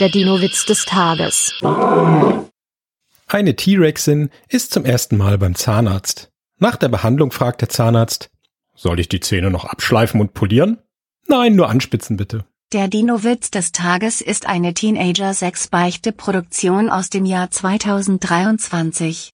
Der Dino-Witz des Tages. Eine T-Rexin ist zum ersten Mal beim Zahnarzt. Nach der Behandlung fragt der Zahnarzt, soll ich die Zähne noch abschleifen und polieren? Nein, nur anspitzen bitte. Der Dino-Witz des Tages ist eine Teenager-6-Beichte-Produktion aus dem Jahr 2023.